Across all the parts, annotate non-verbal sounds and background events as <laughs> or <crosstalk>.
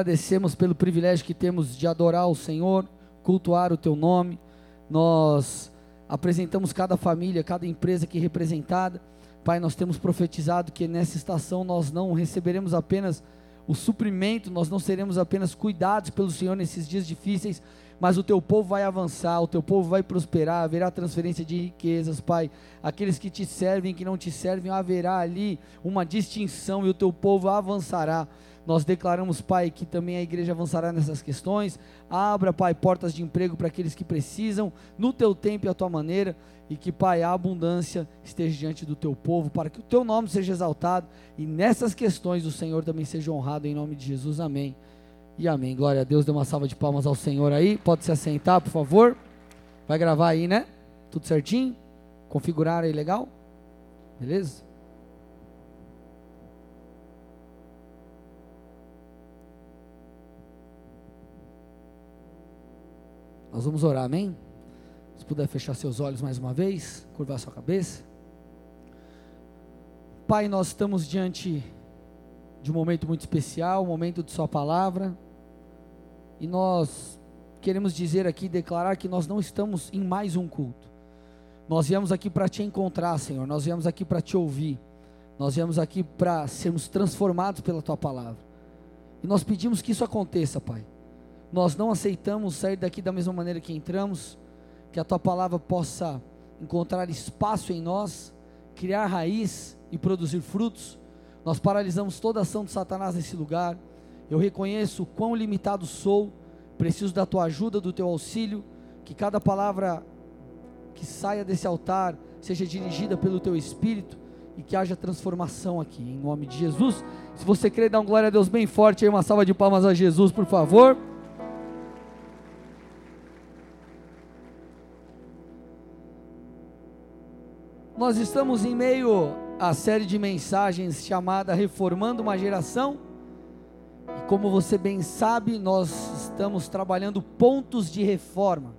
Agradecemos pelo privilégio que temos de adorar o Senhor, cultuar o teu nome. Nós apresentamos cada família, cada empresa aqui representada. Pai, nós temos profetizado que nessa estação nós não receberemos apenas o suprimento, nós não seremos apenas cuidados pelo Senhor nesses dias difíceis, mas o teu povo vai avançar, o teu povo vai prosperar, haverá transferência de riquezas, Pai. Aqueles que te servem, que não te servem, haverá ali uma distinção e o teu povo avançará. Nós declaramos, Pai, que também a igreja avançará nessas questões. Abra, Pai, portas de emprego para aqueles que precisam, no teu tempo e a tua maneira. E que, Pai, a abundância esteja diante do teu povo, para que o teu nome seja exaltado. E nessas questões o Senhor também seja honrado, em nome de Jesus. Amém. E amém. Glória a Deus. Dê uma salva de palmas ao Senhor aí. Pode se assentar, por favor. Vai gravar aí, né? Tudo certinho? Configurar aí legal? Beleza? Nós vamos orar, amém? Se puder fechar seus olhos mais uma vez, curvar sua cabeça. Pai, nós estamos diante de um momento muito especial, um momento de Sua palavra, e nós queremos dizer aqui, declarar que nós não estamos em mais um culto. Nós viemos aqui para te encontrar, Senhor, nós viemos aqui para te ouvir, nós viemos aqui para sermos transformados pela Tua palavra, e nós pedimos que isso aconteça, Pai nós não aceitamos sair daqui da mesma maneira que entramos, que a tua palavra possa encontrar espaço em nós, criar raiz e produzir frutos. Nós paralisamos toda ação de Satanás nesse lugar. Eu reconheço o quão limitado sou, preciso da tua ajuda, do teu auxílio, que cada palavra que saia desse altar seja dirigida pelo teu espírito e que haja transformação aqui, em nome de Jesus. Se você crê, dá um glória a Deus bem forte aí, uma salva de palmas a Jesus, por favor. Nós estamos em meio à série de mensagens chamada Reformando uma Geração. E como você bem sabe, nós estamos trabalhando pontos de reforma.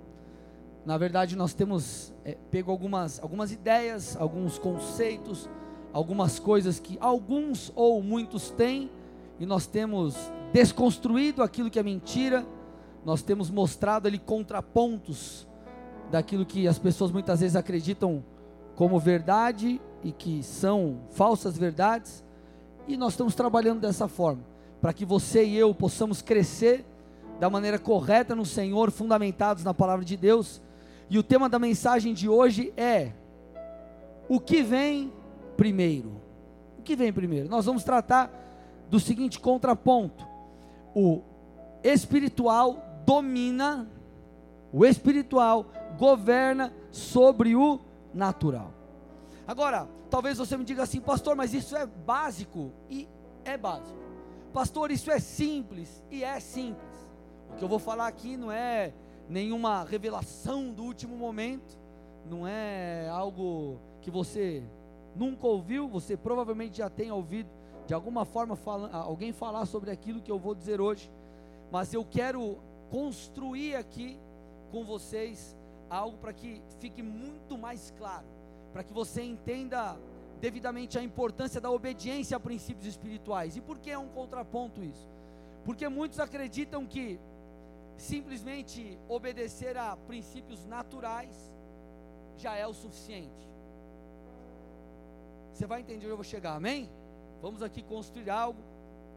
Na verdade, nós temos é, pego algumas, algumas ideias, alguns conceitos, algumas coisas que alguns ou muitos têm, e nós temos desconstruído aquilo que é mentira, nós temos mostrado ali contrapontos daquilo que as pessoas muitas vezes acreditam como verdade e que são falsas verdades, e nós estamos trabalhando dessa forma, para que você e eu possamos crescer da maneira correta no Senhor, fundamentados na palavra de Deus. E o tema da mensagem de hoje é: o que vem primeiro? O que vem primeiro? Nós vamos tratar do seguinte contraponto: o espiritual domina, o espiritual governa sobre o natural. Agora, talvez você me diga assim, pastor, mas isso é básico e é básico. Pastor, isso é simples e é simples. O que eu vou falar aqui não é nenhuma revelação do último momento, não é algo que você nunca ouviu, você provavelmente já tem ouvido de alguma forma alguém falar sobre aquilo que eu vou dizer hoje, mas eu quero construir aqui com vocês algo para que fique muito mais claro, para que você entenda devidamente a importância da obediência a princípios espirituais. E por que é um contraponto isso? Porque muitos acreditam que simplesmente obedecer a princípios naturais já é o suficiente. Você vai entender onde eu vou chegar, amém? Vamos aqui construir algo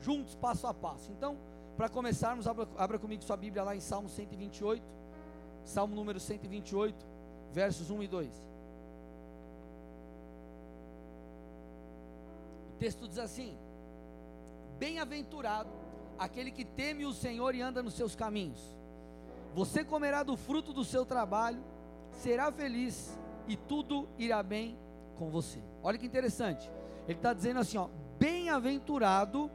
juntos, passo a passo. Então, para começarmos, abra, abra comigo sua Bíblia lá em Salmo 128. Salmo número 128, versos 1 e 2. O texto diz assim: Bem-aventurado aquele que teme o Senhor e anda nos seus caminhos. Você comerá do fruto do seu trabalho, será feliz e tudo irá bem com você. Olha que interessante. Ele está dizendo assim: ó, bem-aventurado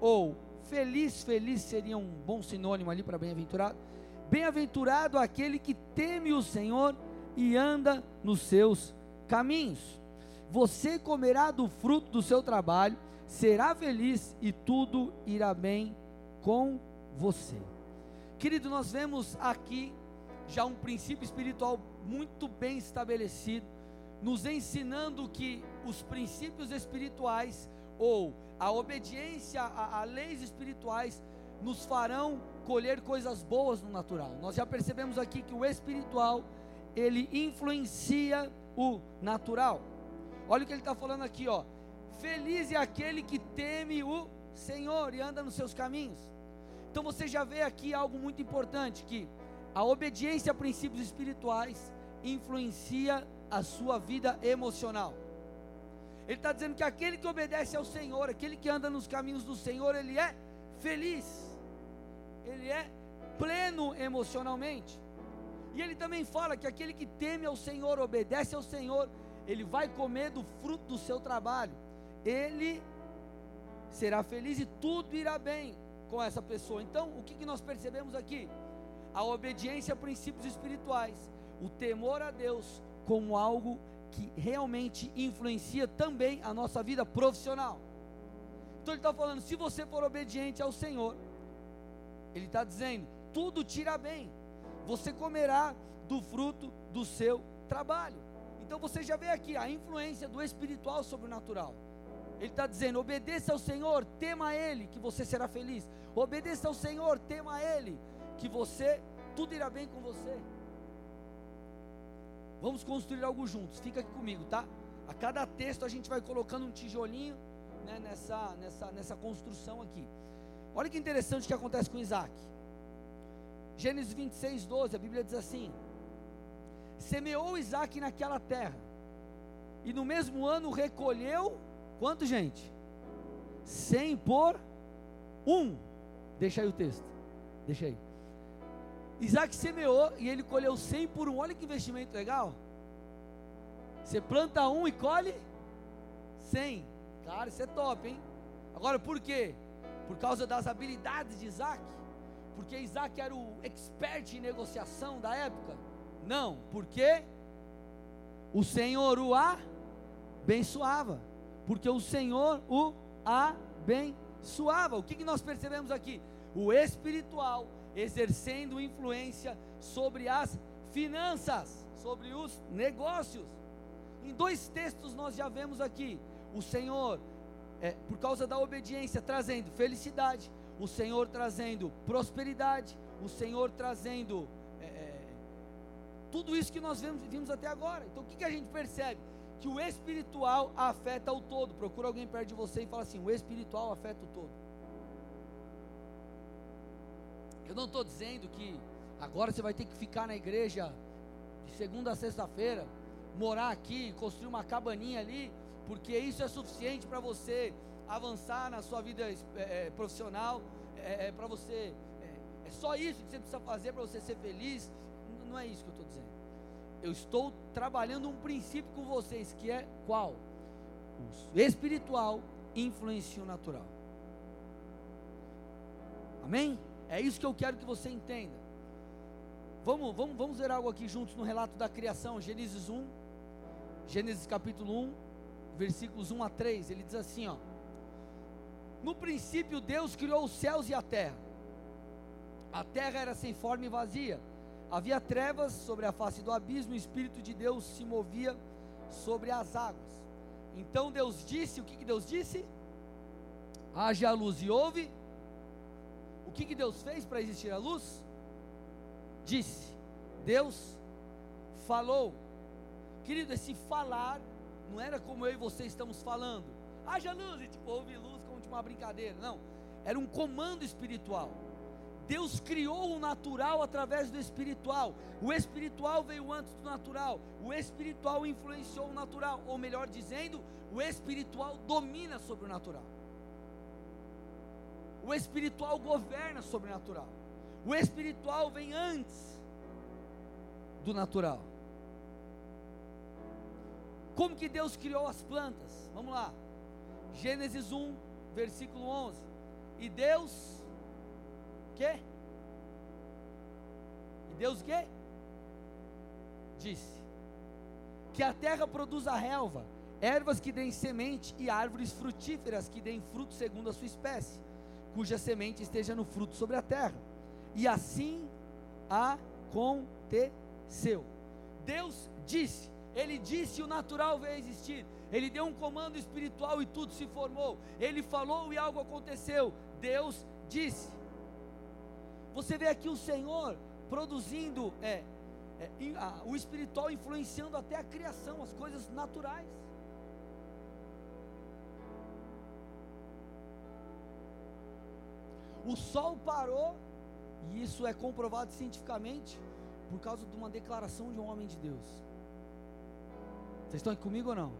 ou feliz, feliz seria um bom sinônimo ali para bem-aventurado Bem-aventurado aquele que teme o Senhor e anda nos seus caminhos. Você comerá do fruto do seu trabalho, será feliz e tudo irá bem com você. Querido, nós vemos aqui já um princípio espiritual muito bem estabelecido, nos ensinando que os princípios espirituais ou a obediência a, a leis espirituais nos farão colher coisas boas no natural. Nós já percebemos aqui que o espiritual ele influencia o natural. Olha o que ele está falando aqui, ó. Feliz é aquele que teme o Senhor e anda nos seus caminhos. Então você já vê aqui algo muito importante que a obediência a princípios espirituais influencia a sua vida emocional. Ele está dizendo que aquele que obedece ao Senhor, aquele que anda nos caminhos do Senhor, ele é feliz, ele é pleno emocionalmente. E ele também fala que aquele que teme ao Senhor, obedece ao Senhor, ele vai comer do fruto do seu trabalho, ele será feliz e tudo irá bem com essa pessoa. Então, o que, que nós percebemos aqui? A obediência a princípios espirituais, o temor a Deus como algo que realmente influencia também a nossa vida profissional. Então ele está falando: se você for obediente ao Senhor, ele está dizendo, tudo tira bem, você comerá do fruto do seu trabalho. Então você já vê aqui a influência do espiritual sobre o natural. Ele está dizendo: obedeça ao Senhor, tema a Ele, que você será feliz. Obedeça ao Senhor, tema a Ele, que você, tudo irá bem com você. Vamos construir algo juntos. Fica aqui comigo, tá? A cada texto a gente vai colocando um tijolinho né, nessa, nessa, nessa construção aqui. Olha que interessante o que acontece com Isaac. Gênesis 26, 12, a Bíblia diz assim: Semeou Isaac naquela terra, e no mesmo ano recolheu, quanto gente? Cem por um. Deixa aí o texto, deixa aí. Isaac semeou e ele colheu 100 por um. Olha que investimento legal. Você planta um e colhe 100. Cara, isso é top, hein? Agora, por quê? Por causa das habilidades de Isaac? Porque Isaac era o expert em negociação da época? Não, porque o Senhor o abençoava. Porque o Senhor o abençoava. O que, que nós percebemos aqui? O espiritual exercendo influência sobre as finanças, sobre os negócios. Em dois textos nós já vemos aqui o Senhor, é, por causa da obediência, trazendo felicidade, o Senhor trazendo prosperidade, o Senhor trazendo é, é, tudo isso que nós vimos, vimos até agora. Então o que, que a gente percebe? Que o espiritual afeta o todo. Procura alguém perto de você e fala assim: o espiritual afeta o todo. Eu não estou dizendo que agora você vai ter que ficar na igreja de segunda a sexta-feira, morar aqui, construir uma cabaninha ali, porque isso é suficiente para você avançar na sua vida é, profissional, é, é para você. É, é, só isso que você precisa fazer para você ser feliz. Não é isso que eu estou dizendo. Eu estou trabalhando um princípio com vocês, que é qual? O espiritual influencia o natural. Amém? É isso que eu quero que você entenda. Vamos, vamos, vamos ver algo aqui juntos no relato da criação, Gênesis 1, Gênesis capítulo 1, versículos 1 a 3. Ele diz assim: ó, No princípio Deus criou os céus e a terra. A terra era sem forma e vazia. Havia trevas sobre a face do abismo, o Espírito de Deus se movia sobre as águas. Então Deus disse: O que, que Deus disse? Haja luz e houve o que, que Deus fez para existir a luz? Disse. Deus falou. Querido, esse falar não era como eu e você estamos falando. Haja luz, e tipo, houve luz como de uma brincadeira. Não. Era um comando espiritual. Deus criou o natural através do espiritual. O espiritual veio antes do natural. O espiritual influenciou o natural. Ou melhor dizendo, o espiritual domina sobre o natural. O espiritual governa sobre o natural. O espiritual vem antes do natural. Como que Deus criou as plantas? Vamos lá. Gênesis 1, versículo 11. E Deus que? E Deus que? Disse que a terra produza relva, ervas que deem semente e árvores frutíferas que deem fruto segundo a sua espécie cuja semente esteja no fruto sobre a terra. E assim aconteceu. Deus disse, Ele disse, o natural veio existir. Ele deu um comando espiritual e tudo se formou. Ele falou e algo aconteceu. Deus disse. Você vê aqui o Senhor produzindo é, é, o espiritual influenciando até a criação, as coisas naturais. O sol parou, e isso é comprovado cientificamente, por causa de uma declaração de um homem de Deus. Vocês estão aqui comigo ou não?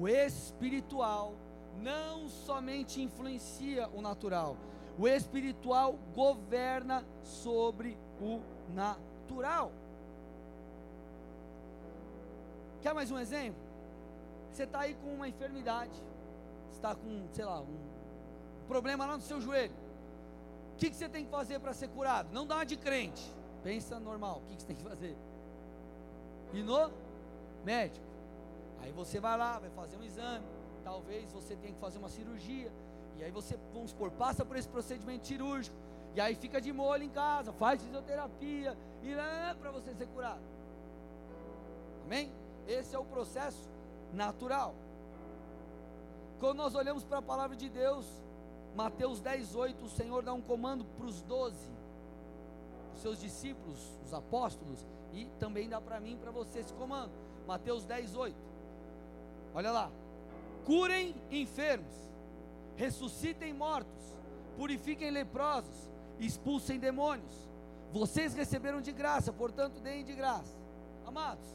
O espiritual não somente influencia o natural, o espiritual governa sobre o natural. Quer mais um exemplo? Você está aí com uma enfermidade, está com, sei lá, um problema lá no seu joelho. O que, que você tem que fazer para ser curado? Não dá de crente. Pensa normal. O que, que você tem que fazer? Ir no médico. Aí você vai lá, vai fazer um exame. Talvez você tenha que fazer uma cirurgia. E aí você, vamos supor, passa por esse procedimento cirúrgico. E aí fica de molho em casa, faz fisioterapia. E para você ser curado. Amém? Esse é o processo natural. Quando nós olhamos para a palavra de Deus, Mateus 10, 8, o Senhor dá um comando para os doze, os seus discípulos, os apóstolos, e também dá para mim e para você esse comando. Mateus 10, 8. Olha lá. Curem enfermos, ressuscitem mortos, purifiquem leprosos, expulsem demônios. Vocês receberam de graça, portanto, deem de graça. Amados,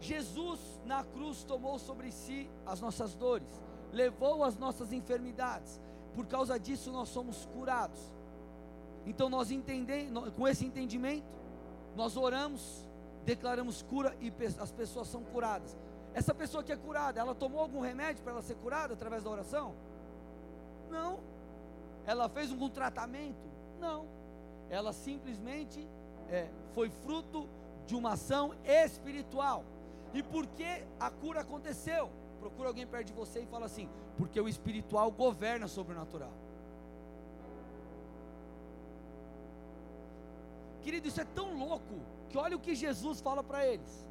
Jesus na cruz tomou sobre si as nossas dores, levou as nossas enfermidades, por causa disso nós somos curados. Então nós entendemos, com esse entendimento, nós oramos, declaramos cura e as pessoas são curadas. Essa pessoa que é curada, ela tomou algum remédio para ela ser curada através da oração? Não. Ela fez algum tratamento? Não. Ela simplesmente é, foi fruto de uma ação espiritual. E por que a cura aconteceu? Procura alguém perto de você e fala assim: porque o espiritual governa sobre o natural. Querido, isso é tão louco que olha o que Jesus fala para eles: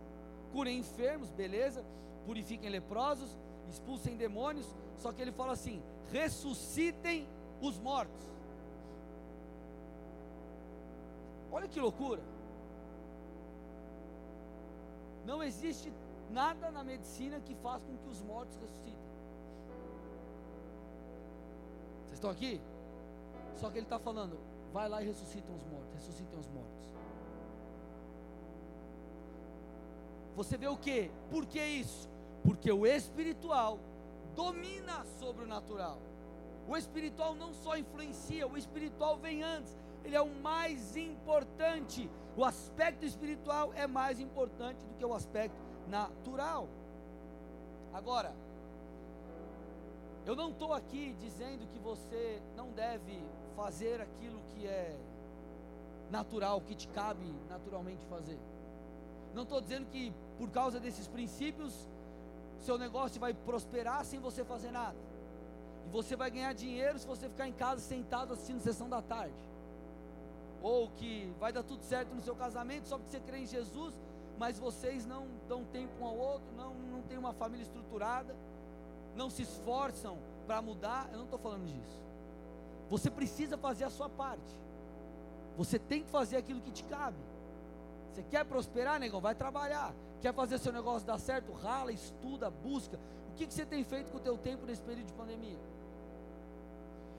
curem enfermos, beleza, purifiquem leprosos, expulsem demônios. Só que ele fala assim: ressuscitem os mortos. Olha que loucura. Não existe nada na medicina que faça com que os mortos ressuscitem. Vocês estão aqui? Só que ele está falando, vai lá e ressuscitem os mortos, ressuscitem os mortos. Você vê o que? Por que isso? Porque o espiritual domina sobre o natural. O espiritual não só influencia, o espiritual vem antes. Ele é o mais importante. O aspecto espiritual é mais importante do que o aspecto natural. Agora, eu não estou aqui dizendo que você não deve fazer aquilo que é natural, que te cabe naturalmente fazer. Não estou dizendo que por causa desses princípios, seu negócio vai prosperar sem você fazer nada. E você vai ganhar dinheiro se você ficar em casa sentado assistindo sessão da tarde. Ou que vai dar tudo certo no seu casamento só porque você crê em Jesus, mas vocês não dão tempo um ao outro, não, não tem uma família estruturada, não se esforçam para mudar. Eu não estou falando disso. Você precisa fazer a sua parte. Você tem que fazer aquilo que te cabe. Você quer prosperar, negão? Vai trabalhar. Quer fazer seu negócio dar certo? Rala, estuda, busca. O que, que você tem feito com o teu tempo nesse período de pandemia?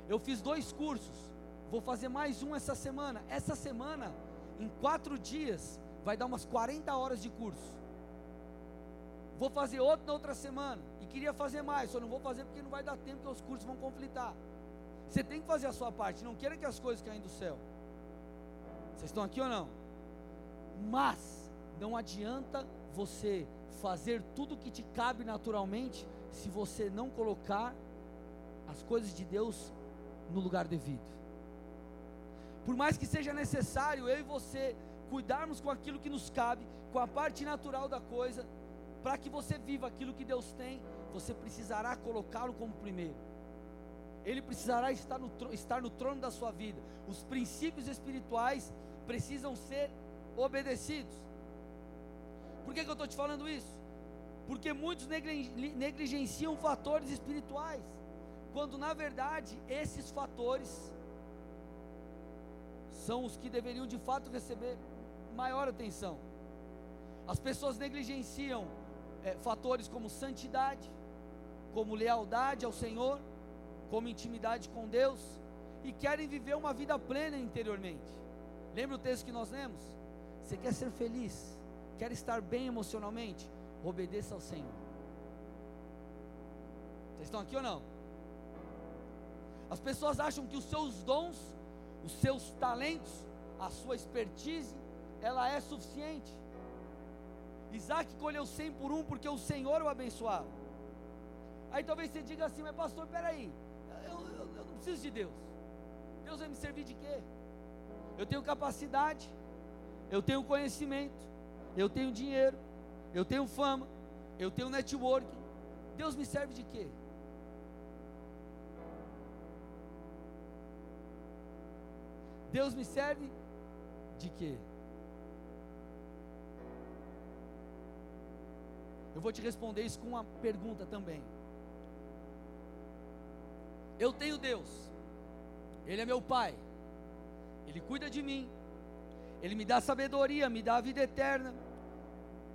Eu fiz dois cursos. Vou fazer mais um essa semana. Essa semana, em quatro dias, vai dar umas 40 horas de curso. Vou fazer outro na outra semana. E queria fazer mais, só não vou fazer porque não vai dar tempo, porque os cursos vão conflitar. Você tem que fazer a sua parte, não queira que as coisas caem do céu. Vocês estão aqui ou não? Mas não adianta você fazer tudo o que te cabe naturalmente se você não colocar as coisas de Deus no lugar devido. Por mais que seja necessário eu e você cuidarmos com aquilo que nos cabe, com a parte natural da coisa, para que você viva aquilo que Deus tem, você precisará colocá-lo como primeiro. Ele precisará estar no, estar no trono da sua vida. Os princípios espirituais precisam ser obedecidos. Por que, que eu estou te falando isso? Porque muitos negligenciam fatores espirituais, quando na verdade esses fatores são os que deveriam de fato receber maior atenção. As pessoas negligenciam é, fatores como santidade, como lealdade ao Senhor, como intimidade com Deus e querem viver uma vida plena interiormente. Lembra o texto que nós lemos? Você quer ser feliz, quer estar bem emocionalmente? Obedeça ao Senhor. Vocês estão aqui ou não? As pessoas acham que os seus dons, os seus talentos, a sua expertise, ela é suficiente. Isaac colheu 100 por um porque o Senhor o abençoava. Aí talvez você diga assim, mas pastor, peraí, eu, eu, eu não preciso de Deus. Deus vai me servir de quê? Eu tenho capacidade, eu tenho conhecimento, eu tenho dinheiro, eu tenho fama, eu tenho networking. Deus me serve de quê? Deus me serve de quê? Eu vou te responder isso com uma pergunta também. Eu tenho Deus, Ele é meu Pai, Ele cuida de mim, Ele me dá sabedoria, me dá a vida eterna,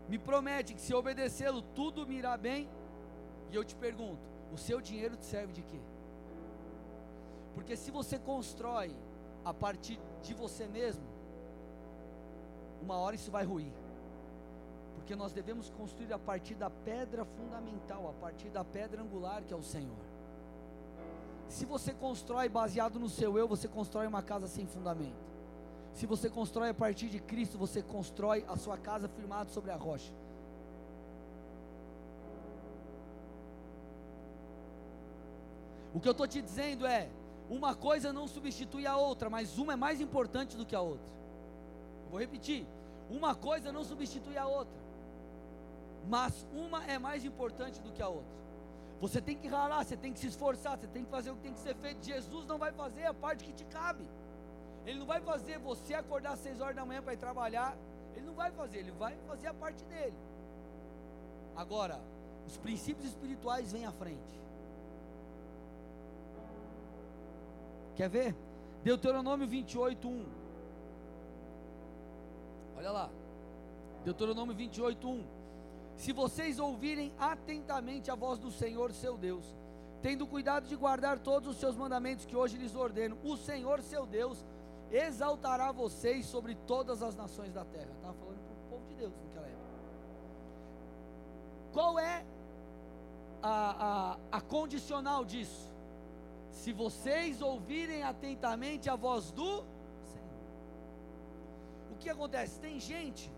me promete que se obedecê-lo tudo me irá bem. E eu te pergunto: o seu dinheiro te serve de quê? Porque se você constrói a partir de você mesmo, uma hora isso vai ruir. Porque nós devemos construir a partir da pedra fundamental, a partir da pedra angular que é o Senhor. Se você constrói baseado no seu eu, você constrói uma casa sem fundamento. Se você constrói a partir de Cristo, você constrói a sua casa firmada sobre a rocha. O que eu estou te dizendo é: uma coisa não substitui a outra, mas uma é mais importante do que a outra. vou repetir: uma coisa não substitui a outra mas uma é mais importante do que a outra. Você tem que ralar, você tem que se esforçar, você tem que fazer o que tem que ser feito. Jesus não vai fazer a parte que te cabe. Ele não vai fazer você acordar às seis horas da manhã para ir trabalhar. Ele não vai fazer, ele vai fazer a parte dele. Agora, os princípios espirituais vêm à frente. Quer ver? Deuteronômio 28, 1. Olha lá. Deuteronômio 28, 1 se vocês ouvirem atentamente a voz do Senhor seu Deus, tendo cuidado de guardar todos os seus mandamentos que hoje lhes ordeno, o Senhor seu Deus exaltará vocês sobre todas as nações da terra. Estava falando para o povo de Deus naquela época. Qual é a, a, a condicional disso? Se vocês ouvirem atentamente a voz do Senhor. O que acontece? Tem gente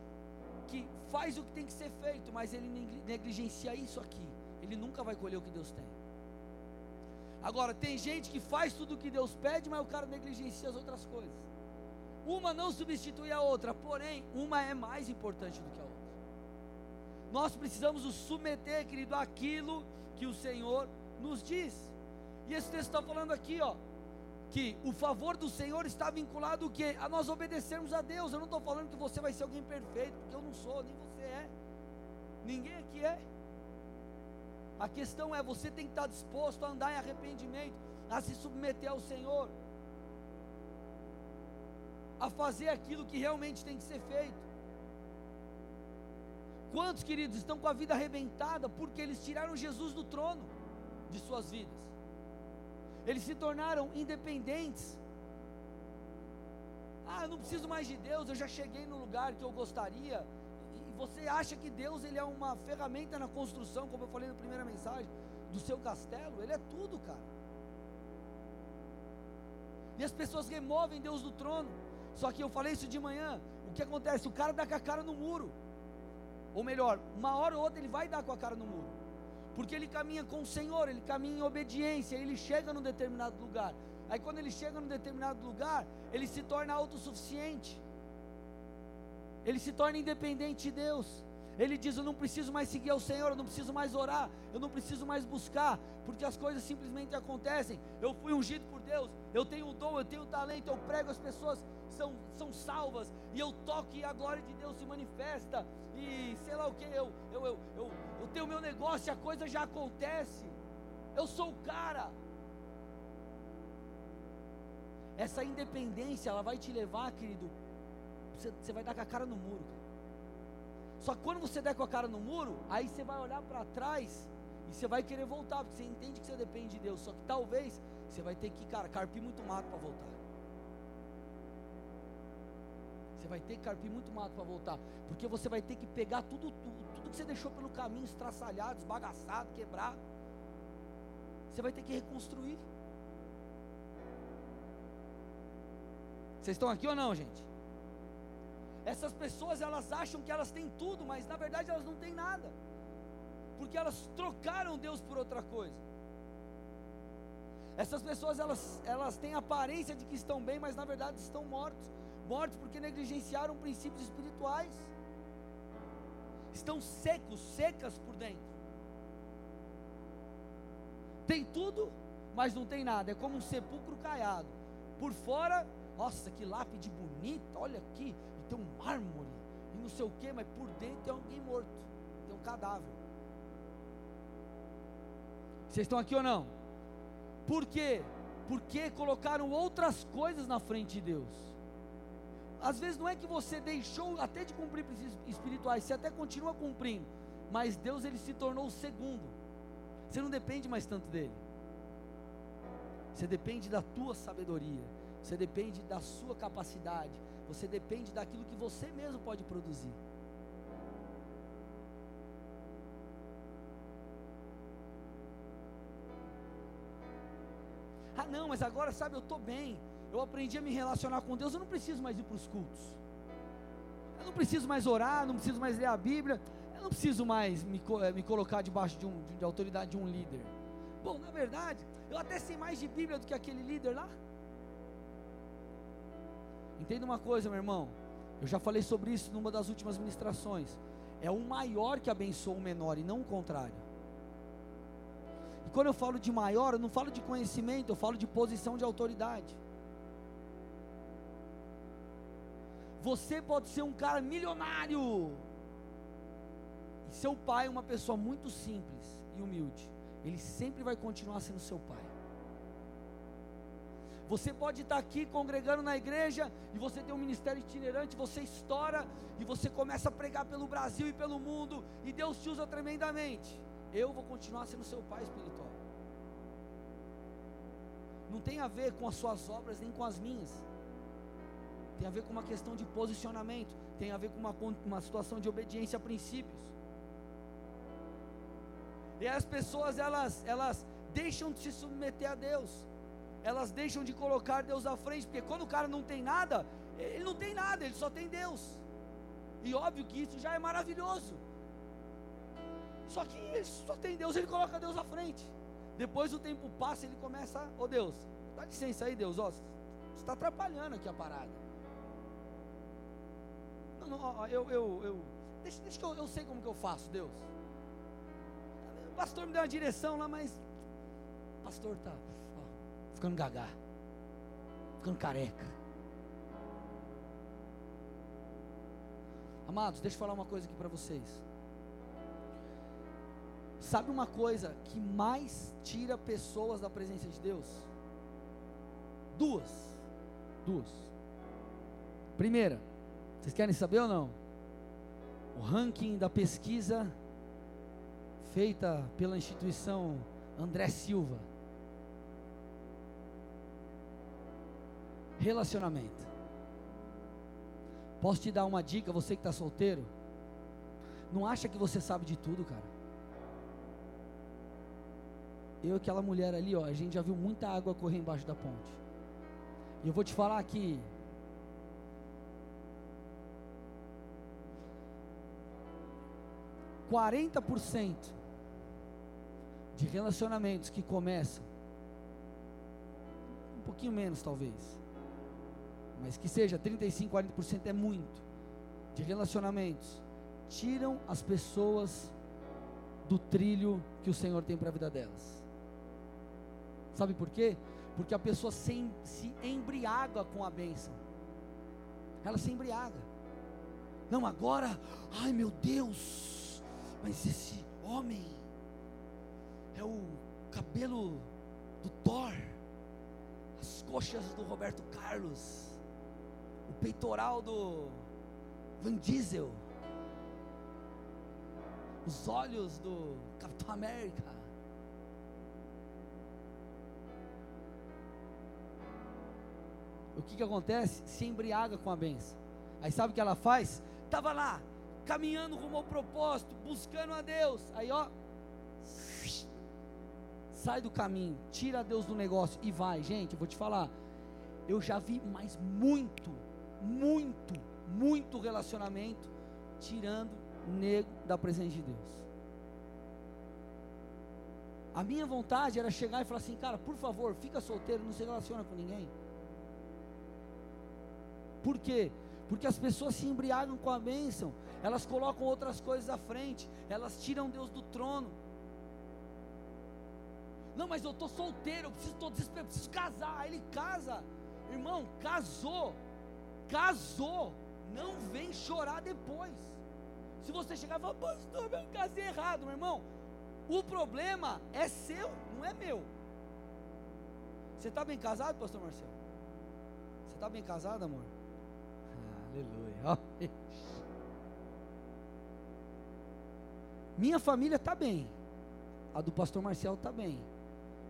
que faz o que tem que ser feito, mas ele negligencia isso aqui. Ele nunca vai colher o que Deus tem. Agora, tem gente que faz tudo o que Deus pede, mas o cara negligencia as outras coisas. Uma não substitui a outra, porém, uma é mais importante do que a outra. Nós precisamos nos submeter, querido, àquilo que o Senhor nos diz. E esse texto está falando aqui, ó, que o favor do Senhor está vinculado o quê? A nós obedecermos a Deus. Eu não estou falando que você vai ser alguém perfeito, porque eu não sou, nem você é. Ninguém aqui é. A questão é, você tem que estar disposto a andar em arrependimento, a se submeter ao Senhor, a fazer aquilo que realmente tem que ser feito. Quantos, queridos, estão com a vida arrebentada porque eles tiraram Jesus do trono de suas vidas? eles se tornaram independentes. Ah, eu não preciso mais de Deus, eu já cheguei no lugar que eu gostaria. Você acha que Deus ele é uma ferramenta na construção, como eu falei na primeira mensagem, do seu castelo? Ele é tudo, cara. E as pessoas removem Deus do trono. Só que eu falei isso de manhã. O que acontece? O cara dá com a cara no muro. Ou melhor, uma hora ou outra ele vai dar com a cara no muro porque ele caminha com o Senhor, ele caminha em obediência, ele chega num determinado lugar. Aí quando ele chega num determinado lugar, ele se torna autossuficiente. Ele se torna independente de Deus. Ele diz: Eu não preciso mais seguir ao Senhor, eu não preciso mais orar, eu não preciso mais buscar, porque as coisas simplesmente acontecem. Eu fui ungido por Deus, eu tenho o dom, eu tenho o talento, eu prego, as pessoas são, são salvas, e eu toco e a glória de Deus se manifesta, e sei lá o que, eu, eu, eu, eu, eu tenho meu negócio e a coisa já acontece. Eu sou o cara. essa independência, ela vai te levar, querido, você, você vai dar com a cara no muro. Só que quando você der com a cara no muro, aí você vai olhar para trás e você vai querer voltar, porque você entende que você depende de Deus. Só que talvez você vai ter que, cara, carpir muito mato para voltar. Você vai ter que carpir muito mato para voltar, porque você vai ter que pegar tudo, tudo, tudo que você deixou pelo caminho, estraçalhado, esbagaçado, quebrar. Você vai ter que reconstruir. Vocês estão aqui ou não, gente? Essas pessoas elas acham que elas têm tudo, mas na verdade elas não têm nada, porque elas trocaram Deus por outra coisa. Essas pessoas elas, elas têm aparência de que estão bem, mas na verdade estão mortos mortos porque negligenciaram princípios espirituais, estão secos, secas por dentro. Tem tudo, mas não tem nada, é como um sepulcro caiado. Por fora, nossa, que lápide bonita, olha aqui, tem um mármore, e não sei o que, mas por dentro tem alguém morto, tem um cadáver. Vocês estão aqui ou não? Por quê? Porque colocaram outras coisas na frente de Deus às vezes não é que você deixou até de cumprir princípios espirituais, você até continua cumprindo, mas Deus ele se tornou o segundo. Você não depende mais tanto dele. Você depende da tua sabedoria, você depende da sua capacidade, você depende daquilo que você mesmo pode produzir. Ah, não, mas agora sabe, eu estou bem eu aprendi a me relacionar com Deus, eu não preciso mais ir para os cultos. Eu não preciso mais orar, não preciso mais ler a Bíblia, eu não preciso mais me, eh, me colocar debaixo de, um, de autoridade de um líder. Bom, na verdade, eu até sei mais de Bíblia do que aquele líder lá. Entenda uma coisa, meu irmão. Eu já falei sobre isso numa das últimas ministrações. É o maior que abençoa o menor e não o contrário. E quando eu falo de maior, eu não falo de conhecimento, eu falo de posição de autoridade. Você pode ser um cara milionário. E seu pai é uma pessoa muito simples e humilde. Ele sempre vai continuar sendo seu pai. Você pode estar aqui congregando na igreja e você tem um ministério itinerante, você estoura e você começa a pregar pelo Brasil e pelo mundo e Deus te usa tremendamente. Eu vou continuar sendo seu pai espiritual. Não tem a ver com as suas obras nem com as minhas tem a ver com uma questão de posicionamento, tem a ver com uma, uma situação de obediência a princípios. E as pessoas elas, elas deixam de se submeter a Deus, elas deixam de colocar Deus à frente, porque quando o cara não tem nada, ele não tem nada, ele só tem Deus. E óbvio que isso já é maravilhoso. Só que ele só tem Deus, ele coloca Deus à frente. Depois o tempo passa, ele começa, ô oh Deus, dá licença aí, Deus, ó, você está atrapalhando aqui a parada. Não, não, eu, eu, eu, deixa, deixa que eu, eu sei como que eu faço, Deus. O pastor me deu uma direção lá, mas pastor está ficando gagá, ficando careca. Amados, deixa eu falar uma coisa aqui para vocês. Sabe uma coisa que mais tira pessoas da presença de Deus? Duas. Duas. Primeira, vocês querem saber ou não? O ranking da pesquisa feita pela instituição André Silva. Relacionamento. Posso te dar uma dica, você que está solteiro? Não acha que você sabe de tudo, cara. Eu e aquela mulher ali, ó, a gente já viu muita água correr embaixo da ponte. E eu vou te falar que 40% de relacionamentos que começam, um pouquinho menos talvez, mas que seja 35, 40% é muito, de relacionamentos, tiram as pessoas do trilho que o Senhor tem para a vida delas. Sabe por quê? Porque a pessoa se, se embriaga com a bênção. Ela se embriaga. Não, agora, ai meu Deus, mas esse homem é o cabelo do Thor. as coxas do Roberto Carlos, peitoral do Van Diesel, os olhos do Capitão América. O que, que acontece? Se embriaga com a benção. Aí sabe o que ela faz? Estava lá, caminhando rumo ao propósito, buscando a Deus. Aí ó, sai do caminho, tira Deus do negócio e vai. Gente, eu vou te falar, eu já vi mais muito, muito, muito relacionamento tirando o nego da presença de Deus. A minha vontade era chegar e falar assim, cara, por favor, fica solteiro, não se relaciona com ninguém. Por quê? Porque as pessoas se embriagam com a bênção, elas colocam outras coisas à frente, elas tiram Deus do trono. Não, mas eu estou solteiro, eu preciso, desesperado, preciso casar. Ele casa, irmão, casou, casou, não vem chorar depois. Se você chegar e falar, pastor, eu casei errado, meu irmão, o problema é seu, não é meu. Você está bem casado, pastor Marcelo? Você está bem casado, amor? Aleluia. Minha família está bem. A do pastor Marcel está bem.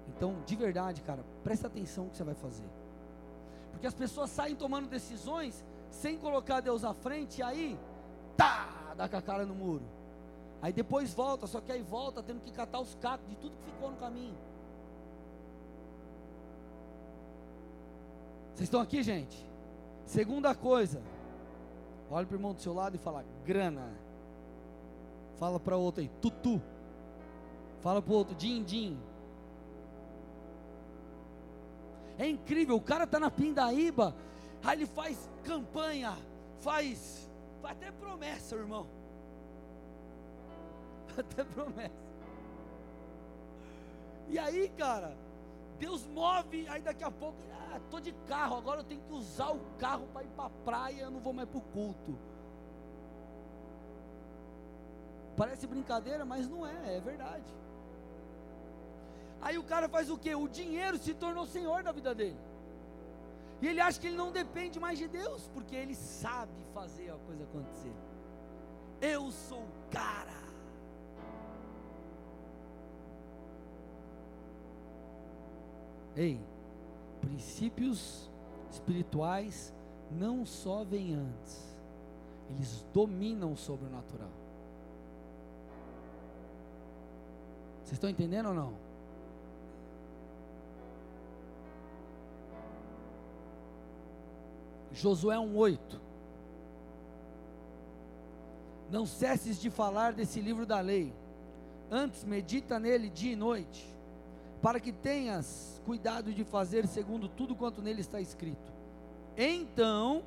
Então, de verdade, cara, presta atenção no que você vai fazer. Porque as pessoas saem tomando decisões sem colocar Deus à frente, aí, tá, dá com a cara no muro. Aí depois volta, só que aí volta tendo que catar os cacos de tudo que ficou no caminho. Vocês estão aqui, gente? Segunda coisa, Olha para o irmão do seu lado e fala: grana. Fala para o outro aí: tutu. Fala para o outro: din-din. É incrível, o cara está na pindaíba, aí ele faz campanha, faz, faz até promessa, irmão. <laughs> Até promessa. E aí, cara, Deus move, aí daqui a pouco, ah, tô de carro, agora eu tenho que usar o carro para ir para a praia, eu não vou mais para o culto. Parece brincadeira, mas não é, é verdade. Aí o cara faz o que? O dinheiro se tornou senhor da vida dele. E ele acha que ele não depende mais de Deus, porque ele sabe fazer a coisa acontecer. Eu sou o cara. Ei, princípios espirituais não só vêm antes, eles dominam o sobrenatural. Vocês estão entendendo ou não? Josué 1,8 Não cesses de falar desse livro da lei, antes medita nele dia e noite, para que tenhas cuidado de fazer segundo tudo quanto nele está escrito. Então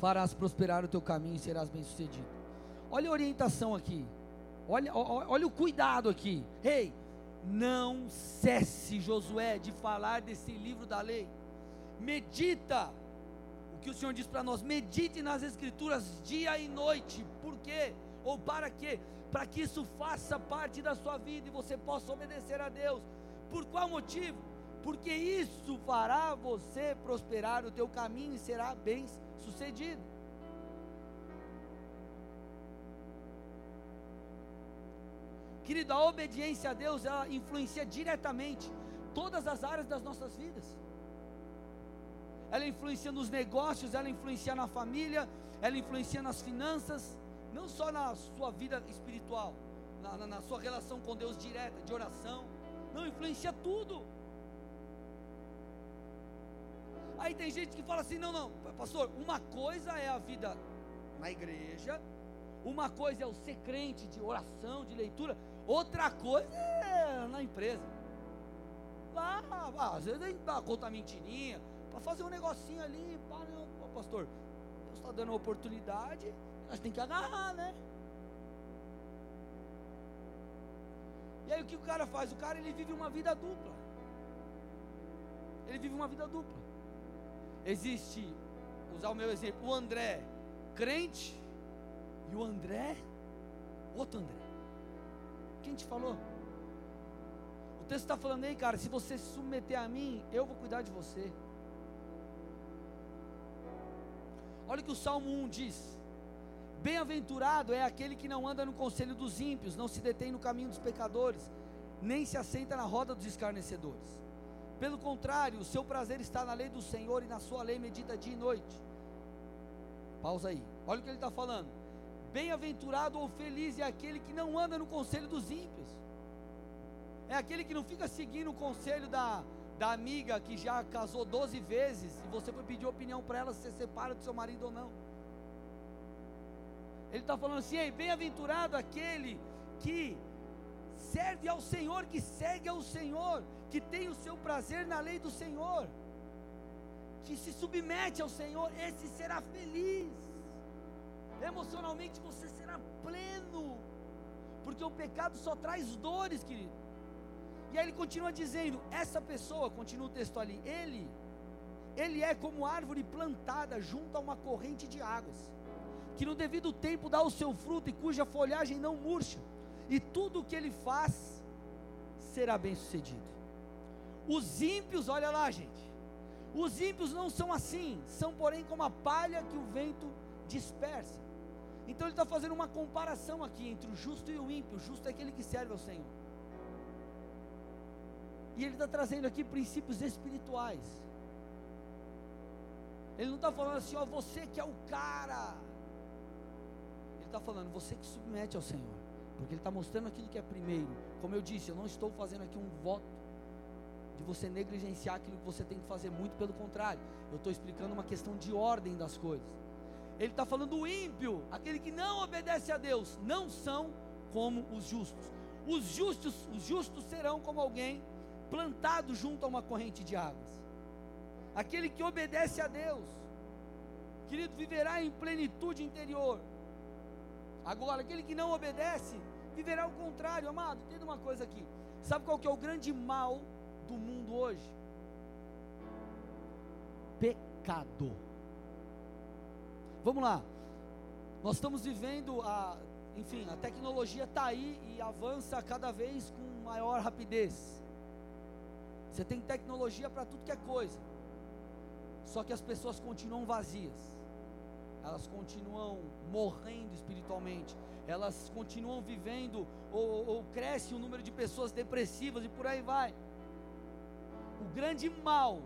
farás prosperar o teu caminho e serás bem-sucedido. Olha a orientação aqui. Olha, olha, o cuidado aqui. Ei, hey, não cesse, Josué, de falar desse livro da lei. Medita que o Senhor diz para nós: medite nas Escrituras dia e noite. Por quê? Ou para quê? para que isso faça parte da sua vida e você possa obedecer a Deus. Por qual motivo? Porque isso fará você prosperar o teu caminho e será bem sucedido. Querido, a obediência a Deus, ela influencia diretamente todas as áreas das nossas vidas. Ela influencia nos negócios, ela influencia na família, ela influencia nas finanças, não só na sua vida espiritual, na, na, na sua relação com Deus direta, de oração, não influencia tudo. Aí tem gente que fala assim: não, não, pastor, uma coisa é a vida na igreja, uma coisa é o ser crente de oração, de leitura, outra coisa é na empresa. Lá, às vezes a gente dá conta mentirinha, para fazer um negocinho ali, pá, não, pastor, Deus está dando uma oportunidade, nós tem que agarrar, né? E aí o que o cara faz? O cara ele vive uma vida dupla. Ele vive uma vida dupla. Existe, usar o meu exemplo, o André crente e o André, outro André. Quem te falou? texto está falando aí, cara, se você se submeter a mim, eu vou cuidar de você. Olha o que o Salmo 1 diz: Bem-aventurado é aquele que não anda no conselho dos ímpios, não se detém no caminho dos pecadores, nem se assenta na roda dos escarnecedores. Pelo contrário, o seu prazer está na lei do Senhor e na sua lei medita dia e noite. Pausa aí. Olha o que ele está falando. Bem-aventurado ou feliz é aquele que não anda no conselho dos ímpios. É aquele que não fica seguindo o conselho da, da amiga que já casou 12 vezes e você foi pedir opinião para ela se você separa do seu marido ou não. Ele está falando assim: bem-aventurado aquele que serve ao Senhor, que segue ao Senhor, que tem o seu prazer na lei do Senhor, que se submete ao Senhor, esse será feliz. Emocionalmente você será pleno, porque o pecado só traz dores, querido. E aí ele continua dizendo: essa pessoa, continua o texto ali, ele, ele é como árvore plantada junto a uma corrente de águas, que no devido tempo dá o seu fruto e cuja folhagem não murcha, e tudo o que ele faz será bem sucedido. Os ímpios, olha lá, gente, os ímpios não são assim, são porém como a palha que o vento dispersa. Então ele está fazendo uma comparação aqui entre o justo e o ímpio. O justo é aquele que serve ao Senhor. E ele está trazendo aqui princípios espirituais. Ele não está falando assim, ó, você que é o cara. Ele está falando, você que submete ao Senhor. Porque ele está mostrando aquilo que é primeiro. Como eu disse, eu não estou fazendo aqui um voto de você negligenciar aquilo que você tem que fazer, muito pelo contrário. Eu estou explicando uma questão de ordem das coisas. Ele está falando do ímpio, aquele que não obedece a Deus, não são como os justos. Os justos, os justos serão como alguém plantado junto a uma corrente de águas. Aquele que obedece a Deus, querido, viverá em plenitude interior. Agora, aquele que não obedece, viverá o contrário, amado. Entenda uma coisa aqui. Sabe qual que é o grande mal do mundo hoje? Pecado. Vamos lá. Nós estamos vivendo a, enfim, a tecnologia está aí e avança cada vez com maior rapidez. Você tem tecnologia para tudo que é coisa. Só que as pessoas continuam vazias. Elas continuam morrendo espiritualmente. Elas continuam vivendo ou, ou cresce o número de pessoas depressivas e por aí vai. O grande mal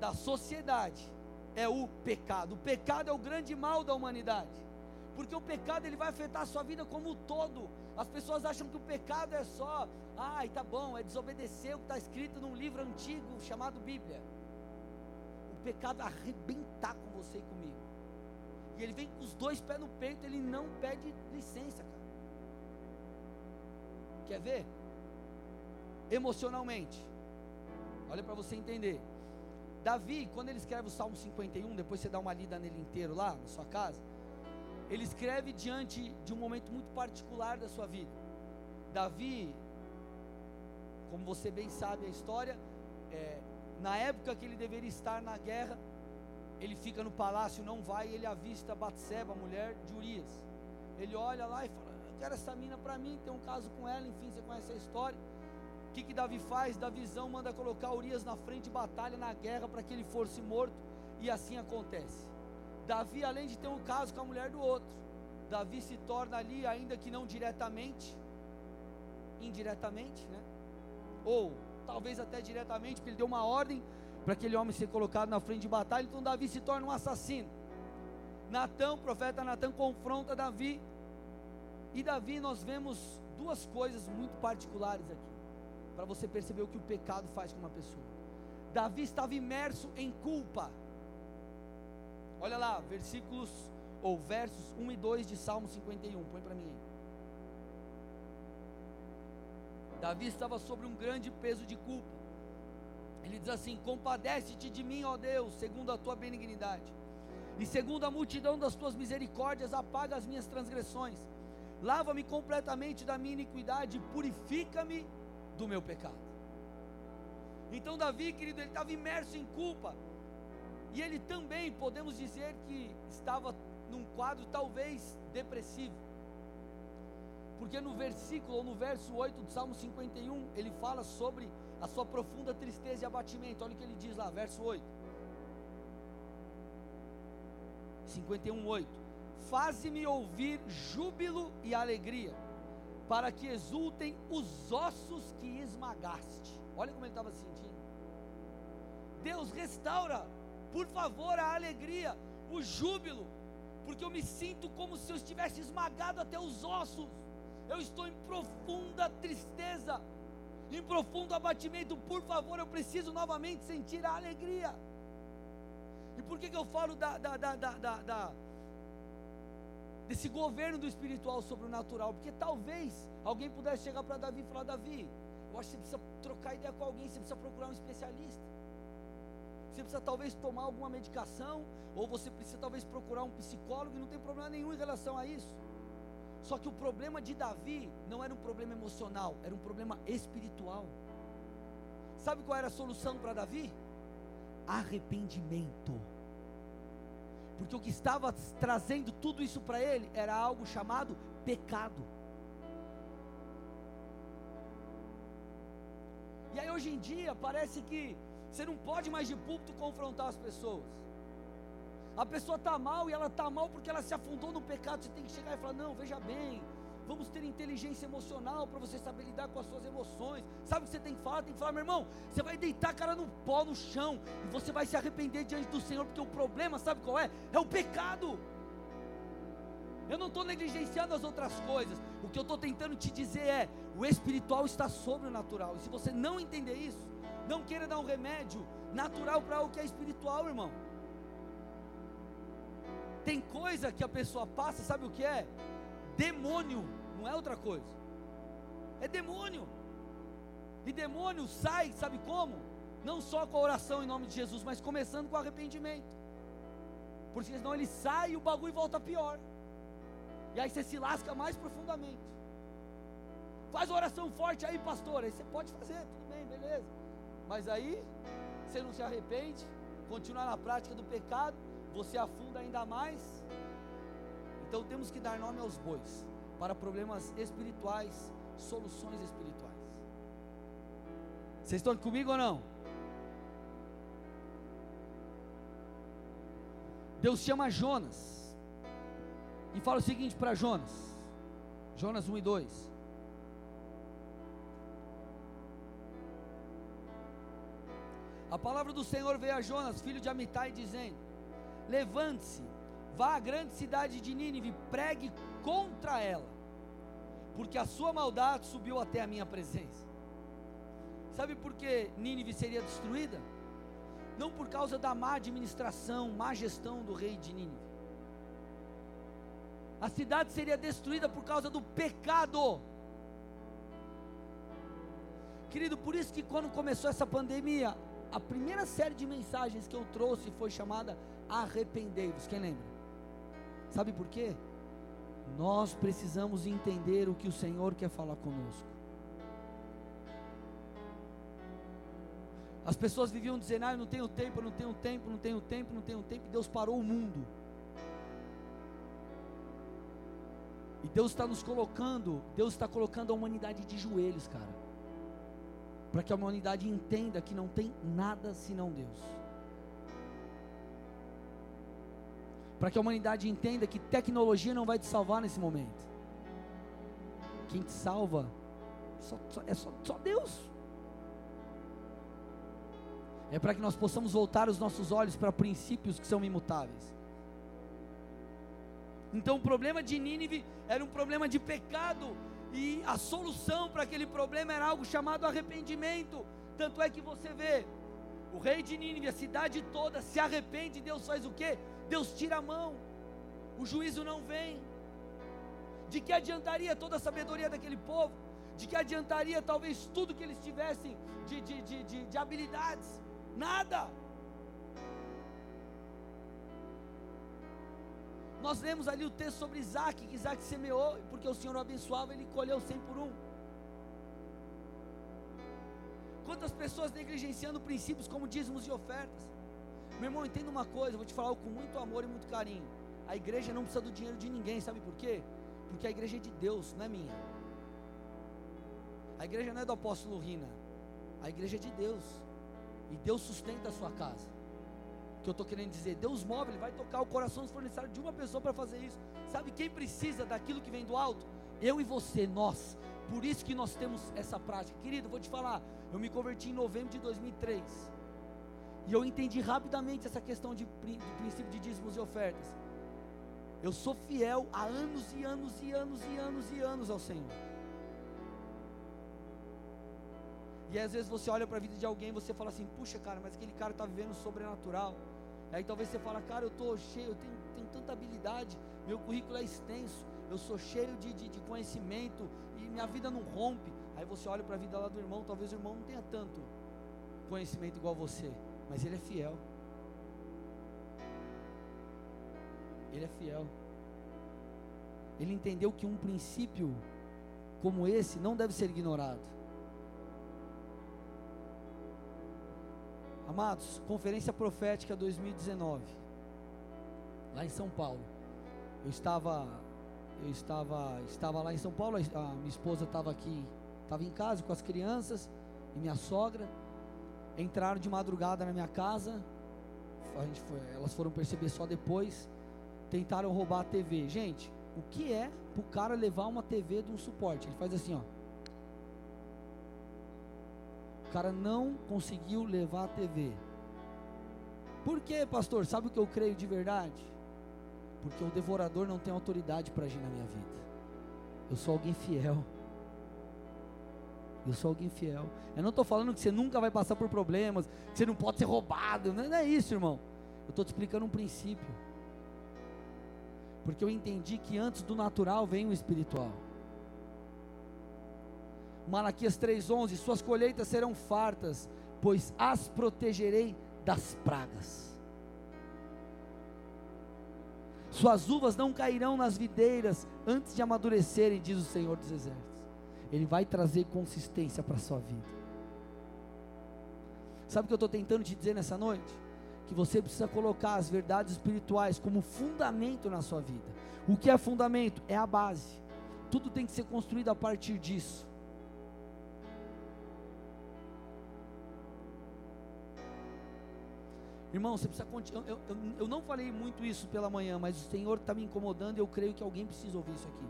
da sociedade é o pecado. O pecado é o grande mal da humanidade porque o pecado ele vai afetar a sua vida como um todo. As pessoas acham que o pecado é só, ai, tá bom, é desobedecer o que está escrito num livro antigo chamado Bíblia. O pecado arrebentar com você e comigo. E ele vem com os dois pés no peito, ele não pede licença, cara. Quer ver? Emocionalmente. Olha para você entender. Davi, quando ele escreve o Salmo 51, depois você dá uma lida nele inteiro lá na sua casa ele escreve diante de um momento muito particular da sua vida. Davi, como você bem sabe a história, é, na época que ele deveria estar na guerra, ele fica no palácio, não vai, e ele avista Batseba, mulher de Urias. Ele olha lá e fala: Eu quero essa mina para mim, tem um caso com ela, enfim, você conhece a história. O que, que Davi faz? Da visão manda colocar Urias na frente de batalha na guerra para que ele fosse morto, e assim acontece. Davi, além de ter um caso com a mulher do outro, Davi se torna ali, ainda que não diretamente, indiretamente, né? Ou talvez até diretamente, porque ele deu uma ordem para aquele homem ser colocado na frente de batalha, então Davi se torna um assassino. Natã, o profeta Natã confronta Davi, e Davi nós vemos duas coisas muito particulares aqui, para você perceber o que o pecado faz com uma pessoa. Davi estava imerso em culpa. Olha lá, versículos ou versos 1 e 2 de Salmo 51. Põe para mim aí. Davi estava sobre um grande peso de culpa. Ele diz assim: Compadece-te de mim, ó Deus, segundo a tua benignidade, e segundo a multidão das tuas misericórdias, apaga as minhas transgressões, lava-me completamente da minha iniquidade, e purifica-me do meu pecado. Então, Davi, querido, ele estava imerso em culpa, e ele também, podemos dizer que estava num quadro talvez depressivo. Porque no versículo ou no verso 8 do Salmo 51, ele fala sobre a sua profunda tristeza e abatimento. Olha o que ele diz lá, verso 8. 51, 8. Faze-me ouvir júbilo e alegria, para que exultem os ossos que esmagaste. Olha como ele estava se sentindo. Deus restaura, por favor, a alegria, o júbilo, porque eu me sinto como se eu estivesse esmagado até os ossos. Eu estou em profunda tristeza, em profundo abatimento. Por favor, eu preciso novamente sentir a alegria. E por que, que eu falo da, da, da, da, desse governo do espiritual sobre o natural? Porque talvez alguém pudesse chegar para Davi e falar: Davi, eu acho que você precisa trocar ideia com alguém, você precisa procurar um especialista. Você precisa talvez tomar alguma medicação, ou você precisa talvez procurar um psicólogo, e não tem problema nenhum em relação a isso. Só que o problema de Davi não era um problema emocional, era um problema espiritual. Sabe qual era a solução para Davi? Arrependimento. Porque o que estava trazendo tudo isso para ele era algo chamado pecado. E aí hoje em dia parece que você não pode mais de púlpito confrontar as pessoas. A pessoa está mal e ela está mal porque ela se afundou no pecado. Você tem que chegar e falar: não, veja bem, vamos ter inteligência emocional para você saber lidar com as suas emoções. Sabe o que você tem que falar? Tem que falar, meu irmão, você vai deitar a cara no pó, no chão, e você vai se arrepender diante do Senhor, porque o problema, sabe qual é? É o pecado. Eu não estou negligenciando as outras coisas. O que eu estou tentando te dizer é: o espiritual está sobre o natural. E se você não entender isso, não queira dar um remédio natural para o que é espiritual, irmão. Tem coisa que a pessoa passa, sabe o que é? Demônio, não é outra coisa. É demônio. E demônio sai, sabe como? Não só com a oração em nome de Jesus, mas começando com o arrependimento. Porque senão ele sai e o bagulho volta pior. E aí você se lasca mais profundamente. Faz oração forte aí, pastor. Aí você pode fazer, tudo bem, beleza. Mas aí, você não se arrepende, continua na prática do pecado, você afunda ainda mais. Então temos que dar nome aos bois para problemas espirituais, soluções espirituais. Vocês estão comigo ou não? Deus chama Jonas e fala o seguinte para Jonas, Jonas 1 e 2: A palavra do Senhor veio a Jonas, filho de Amitai, dizendo: Levante-se, vá à grande cidade de Nínive, pregue contra ela, porque a sua maldade subiu até a minha presença. Sabe por que Nínive seria destruída? Não por causa da má administração, má gestão do rei de Nínive. A cidade seria destruída por causa do pecado. Querido, por isso que quando começou essa pandemia, a primeira série de mensagens que eu trouxe foi chamada Arrependei-vos. Quem lembra? Sabe por quê? Nós precisamos entender o que o Senhor quer falar conosco. As pessoas viviam dizendo: Ah, eu não tenho tempo, eu não tenho tempo, não tenho tempo, não tenho tempo. E Deus parou o mundo. E Deus está nos colocando, Deus está colocando a humanidade de joelhos, cara para que a humanidade entenda que não tem nada senão Deus. Para que a humanidade entenda que tecnologia não vai te salvar nesse momento. Quem te salva só, só, é só, só Deus. É para que nós possamos voltar os nossos olhos para princípios que são imutáveis. Então o problema de Nínive era um problema de pecado e a solução para aquele problema era algo chamado arrependimento. Tanto é que você vê, o rei de Nínive, a cidade toda se arrepende, Deus faz o quê? Deus tira a mão, o juízo não vem. De que adiantaria toda a sabedoria daquele povo? De que adiantaria talvez tudo que eles tivessem de, de, de, de, de habilidades? Nada. Nós lemos ali o texto sobre Isaac, que Isaac semeou, porque o Senhor o abençoava, ele colheu cem por um. Quantas pessoas negligenciando princípios como dízimos e ofertas? Meu irmão, entenda uma coisa, vou te falar com muito amor e muito carinho. A igreja não precisa do dinheiro de ninguém, sabe por quê? Porque a igreja é de Deus, não é minha. A igreja não é do apóstolo Rina, a igreja é de Deus. E Deus sustenta a sua casa. Que eu estou querendo dizer, Deus move, Ele vai tocar o coração desfornecido de uma pessoa para fazer isso. Sabe quem precisa daquilo que vem do alto? Eu e você, nós. Por isso que nós temos essa prática. Querido, vou te falar, eu me converti em novembro de 2003. E eu entendi rapidamente essa questão de, do princípio de dízimos e ofertas. Eu sou fiel há anos e anos e anos e anos e anos ao Senhor. E às vezes você olha para a vida de alguém e você fala assim, puxa cara, mas aquele cara está vivendo sobrenatural. Aí talvez você fala, cara, eu estou cheio, eu tenho, tenho, tanta habilidade, meu currículo é extenso, eu sou cheio de, de, de conhecimento e minha vida não rompe. Aí você olha para a vida lá do irmão, talvez o irmão não tenha tanto conhecimento igual você, mas ele é fiel. Ele é fiel. Ele entendeu que um princípio como esse não deve ser ignorado. Amados, Conferência Profética 2019, lá em São Paulo. Eu estava, eu estava, estava lá em São Paulo. A minha esposa estava aqui, estava em casa com as crianças e minha sogra. Entraram de madrugada na minha casa. Foi, elas foram perceber só depois. Tentaram roubar a TV. Gente, o que é para o cara levar uma TV de um suporte? Ele faz assim, ó. O cara não conseguiu levar a TV. Por quê, pastor? Sabe o que eu creio de verdade? Porque o devorador não tem autoridade para agir na minha vida. Eu sou alguém fiel. Eu sou alguém fiel. Eu não estou falando que você nunca vai passar por problemas, que você não pode ser roubado. Não é isso, irmão. Eu estou te explicando um princípio. Porque eu entendi que antes do natural vem o espiritual. Malaquias 3:11, suas colheitas serão fartas, pois as protegerei das pragas. Suas uvas não cairão nas videiras antes de amadurecerem, diz o Senhor dos Exércitos. Ele vai trazer consistência para a sua vida. Sabe o que eu estou tentando te dizer nessa noite? Que você precisa colocar as verdades espirituais como fundamento na sua vida. O que é fundamento? É a base. Tudo tem que ser construído a partir disso. Irmão, você precisa continuar. Eu, eu, eu, não falei muito isso pela manhã, mas o Senhor está me incomodando e eu creio que alguém precisa ouvir isso aqui.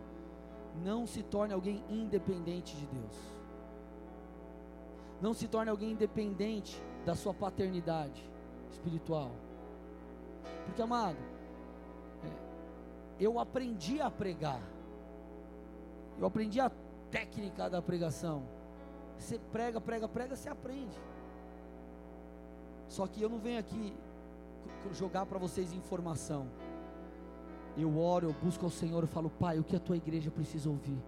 Não se torne alguém independente de Deus. Não se torne alguém independente da sua paternidade espiritual. Porque, amado, é, eu aprendi a pregar. Eu aprendi a técnica da pregação. Você prega, prega, prega, você aprende. Só que eu não venho aqui jogar para vocês informação. Eu oro, eu busco ao Senhor, eu falo, Pai, o que a tua igreja precisa ouvir?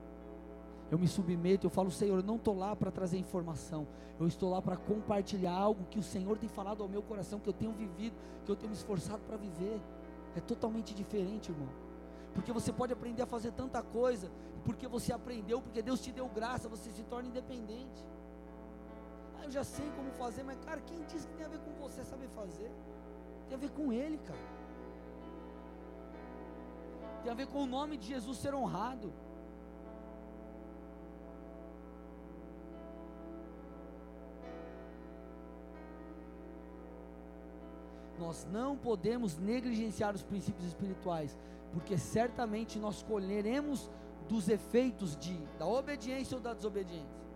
Eu me submeto, eu falo, Senhor, eu não estou lá para trazer informação, eu estou lá para compartilhar algo que o Senhor tem falado ao meu coração, que eu tenho vivido, que eu tenho me esforçado para viver. É totalmente diferente, irmão. Porque você pode aprender a fazer tanta coisa, porque você aprendeu, porque Deus te deu graça, você se torna independente. Ah, eu já sei como fazer, mas cara, quem disse que tem a ver com você saber fazer? Tem a ver com Ele, cara. Tem a ver com o nome de Jesus ser honrado. Nós não podemos negligenciar os princípios espirituais, porque certamente nós colheremos dos efeitos de da obediência ou da desobediência.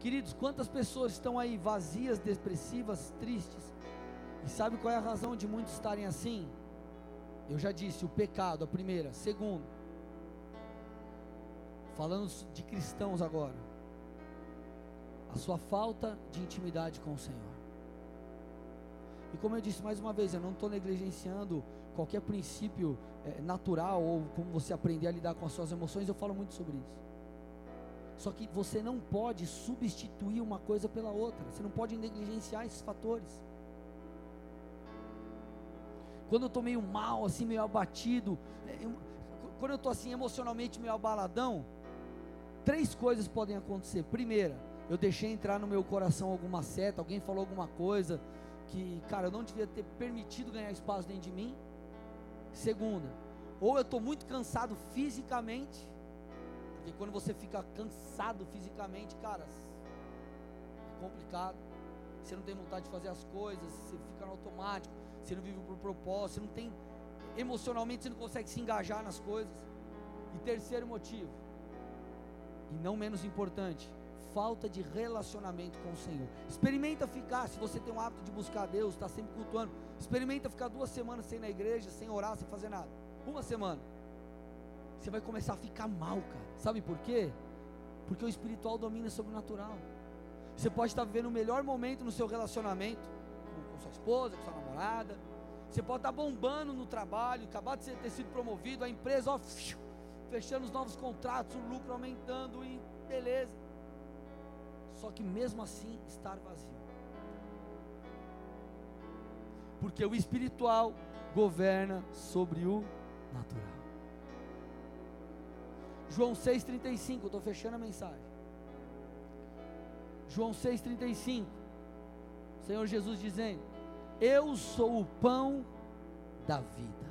Queridos, quantas pessoas estão aí vazias, depressivas, tristes? E sabe qual é a razão de muitos estarem assim? Eu já disse, o pecado, a primeira. Segundo, falando de cristãos agora, a sua falta de intimidade com o Senhor. E como eu disse mais uma vez, eu não estou negligenciando qualquer princípio é, natural ou como você aprender a lidar com as suas emoções, eu falo muito sobre isso. Só que você não pode substituir uma coisa pela outra. Você não pode negligenciar esses fatores. Quando eu estou meio mal, assim, meio abatido, é, eu, quando eu estou assim emocionalmente meio abaladão, três coisas podem acontecer. Primeira, eu deixei entrar no meu coração alguma seta, alguém falou alguma coisa que, cara, eu não devia ter permitido ganhar espaço dentro de mim. Segunda, ou eu estou muito cansado fisicamente, Porque quando você fica cansado fisicamente, cara, é complicado. Você não tem vontade de fazer as coisas, você fica no automático, você não vive por propósito, você não tem emocionalmente você não consegue se engajar nas coisas. E terceiro motivo, e não menos importante, falta de relacionamento com o Senhor. Experimenta ficar, se você tem o hábito de buscar a Deus, está sempre cultuando, experimenta ficar duas semanas sem ir na igreja, sem orar, sem fazer nada. Uma semana. Você vai começar a ficar mal, cara. Sabe por quê? Porque o espiritual domina sobre o natural. Você pode estar vivendo o melhor momento no seu relacionamento com, com sua esposa, com sua namorada. Você pode estar bombando no trabalho, acabar de ter sido promovido, a empresa, ó, fechando os novos contratos, o lucro aumentando e beleza. Só que mesmo assim estar vazio. Porque o espiritual governa sobre o natural. João 6,35, eu estou fechando a mensagem. João 6,35. Senhor Jesus dizendo: Eu sou o pão da vida.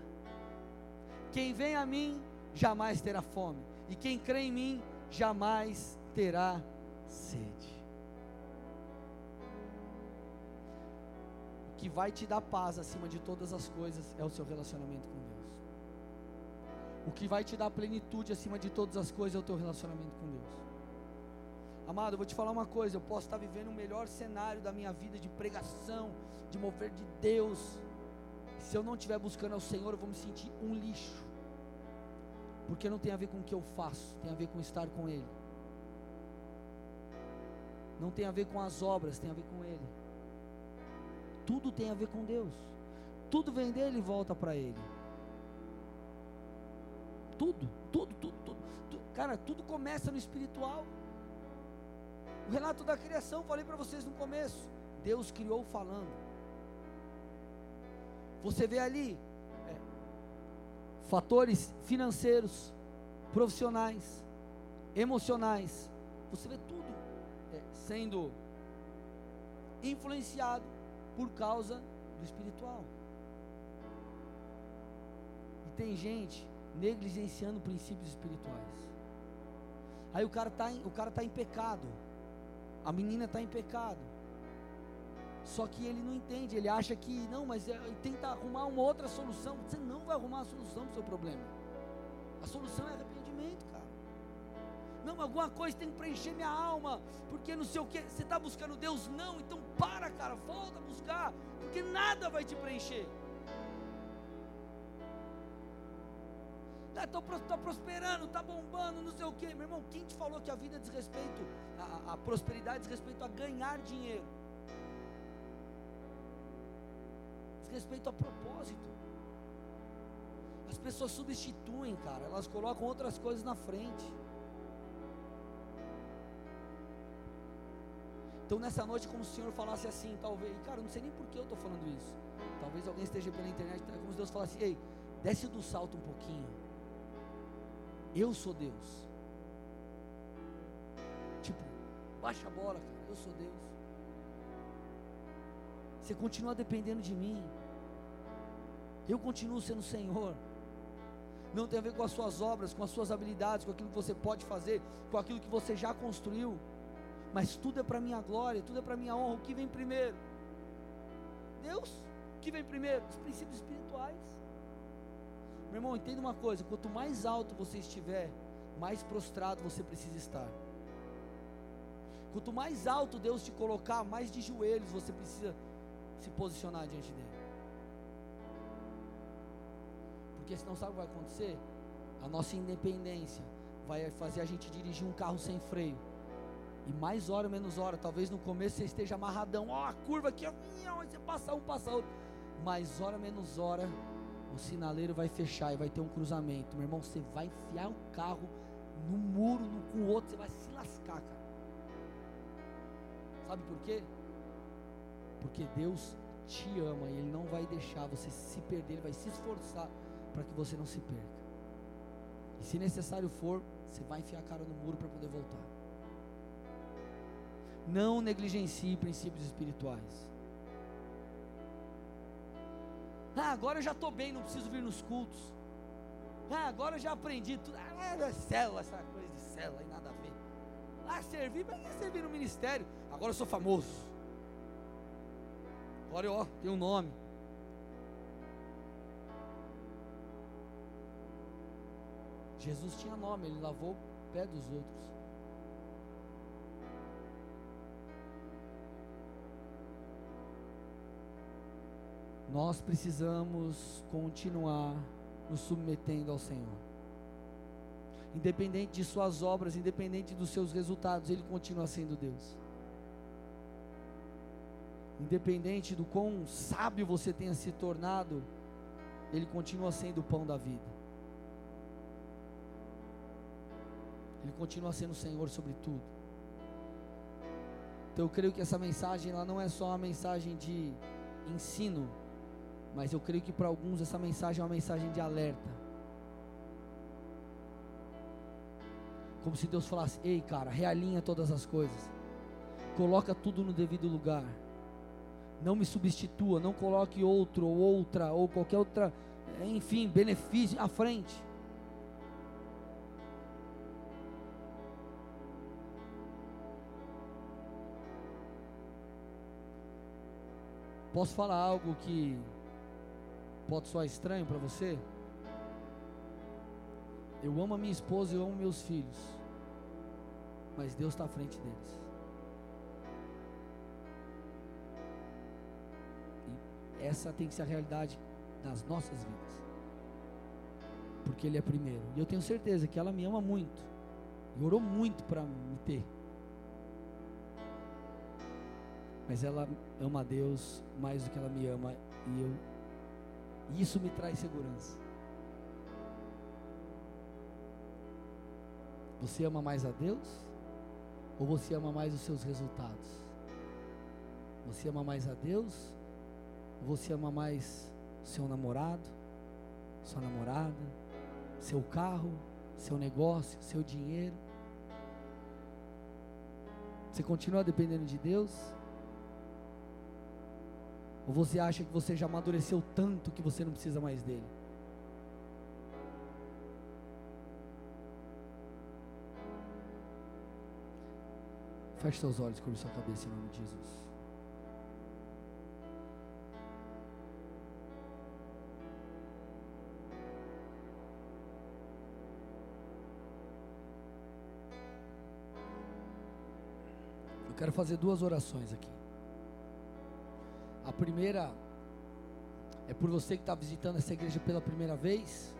Quem vem a mim jamais terá fome, e quem crê em mim jamais terá sede. O que vai te dar paz acima de todas as coisas é o seu relacionamento com Deus. O que vai te dar plenitude acima de todas as coisas é o teu relacionamento com Deus. Amado, eu vou te falar uma coisa: eu posso estar vivendo o melhor cenário da minha vida de pregação, de mover de Deus. Se eu não estiver buscando ao Senhor, eu vou me sentir um lixo. Porque não tem a ver com o que eu faço, tem a ver com estar com Ele. Não tem a ver com as obras, tem a ver com Ele. Tudo tem a ver com Deus. Tudo vem dele e volta para Ele. Tudo, tudo, tudo, tudo, tudo. Cara, tudo começa no espiritual. O relato da criação, falei para vocês no começo. Deus criou falando. Você vê ali é, fatores financeiros, profissionais, emocionais. Você vê tudo é, sendo influenciado por causa do espiritual. E tem gente negligenciando princípios espirituais. Aí o cara está o cara tá em pecado. A menina está em pecado. Só que ele não entende, ele acha que não, mas é, tenta arrumar uma outra solução. Você não vai arrumar a solução do seu problema. A solução é arrependimento, cara. Não, alguma coisa tem que preencher minha alma, porque não sei o que. Você está buscando Deus? Não, então para, cara, volta a buscar, porque nada vai te preencher. Estou tá, tá prosperando, está bombando, não sei o que. Meu irmão, quem te falou que a vida diz respeito, a, a prosperidade diz respeito a ganhar dinheiro? Diz respeito a propósito. As pessoas substituem, cara, elas colocam outras coisas na frente. Então nessa noite, como se o Senhor falasse assim, talvez, cara, eu não sei nem por que eu estou falando isso. Talvez alguém esteja pela internet, é como se Deus falasse, ei, desce do salto um pouquinho. Eu sou Deus. Tipo, baixa a bola, cara. Eu sou Deus. Você continua dependendo de mim. Eu continuo sendo Senhor. Não tem a ver com as suas obras, com as suas habilidades, com aquilo que você pode fazer, com aquilo que você já construiu. Mas tudo é para minha glória, tudo é para minha honra. O que vem primeiro? Deus. O que vem primeiro? Os princípios espirituais. Meu irmão, entenda uma coisa: quanto mais alto você estiver, mais prostrado você precisa estar. Quanto mais alto Deus te colocar, mais de joelhos você precisa se posicionar diante dele. Porque senão sabe o que vai acontecer? A nossa independência vai fazer a gente dirigir um carro sem freio. E mais hora, menos hora, talvez no começo você esteja amarradão, ó, a curva aqui, ó, você passa um, passa outro. Mais hora, menos hora, o sinaleiro vai fechar e vai ter um cruzamento. Meu irmão, você vai enfiar o carro no muro, no, com o outro, você vai se lascar, cara. Sabe por quê? Porque Deus te ama e Ele não vai deixar você se perder, Ele vai se esforçar para que você não se perca. E se necessário for, você vai enfiar a cara no muro para poder voltar. Não negligencie princípios espirituais. Ah, agora eu já estou bem, não preciso vir nos cultos. Ah, agora eu já aprendi tudo. Ah, é célula, essa coisa de célula e nada a ver. Ah, servir, mas é servir no ministério. Agora eu sou famoso. Agora eu, ó, tenho um nome. Jesus tinha nome, ele lavou o pé dos outros. Nós precisamos continuar nos submetendo ao Senhor. Independente de suas obras, independente dos seus resultados, Ele continua sendo Deus. Independente do quão sábio você tenha se tornado, Ele continua sendo o pão da vida. Ele continua sendo o Senhor sobre tudo. Então eu creio que essa mensagem ela não é só uma mensagem de ensino, mas eu creio que para alguns essa mensagem é uma mensagem de alerta. Como se Deus falasse: "Ei, cara, realinha todas as coisas. Coloca tudo no devido lugar. Não me substitua, não coloque outro ou outra ou qualquer outra, enfim, benefício à frente. Posso falar algo que pode soar estranho para você? Eu amo a minha esposa, eu amo meus filhos, mas Deus está à frente deles. E essa tem que ser a realidade das nossas vidas, porque Ele é primeiro. E eu tenho certeza que ela me ama muito, e orou muito para me ter. Mas ela ama a Deus mais do que ela me ama, e eu e isso me traz segurança. Você ama mais a Deus? Ou você ama mais os seus resultados? Você ama mais a Deus? Ou você ama mais seu namorado, sua namorada, seu carro, seu negócio, seu dinheiro? Você continua dependendo de Deus? Ou você acha que você já amadureceu tanto que você não precisa mais dele? Feche seus olhos, cobre sua cabeça em nome de Jesus. Eu quero fazer duas orações aqui. Primeira é por você que está visitando essa igreja pela primeira vez.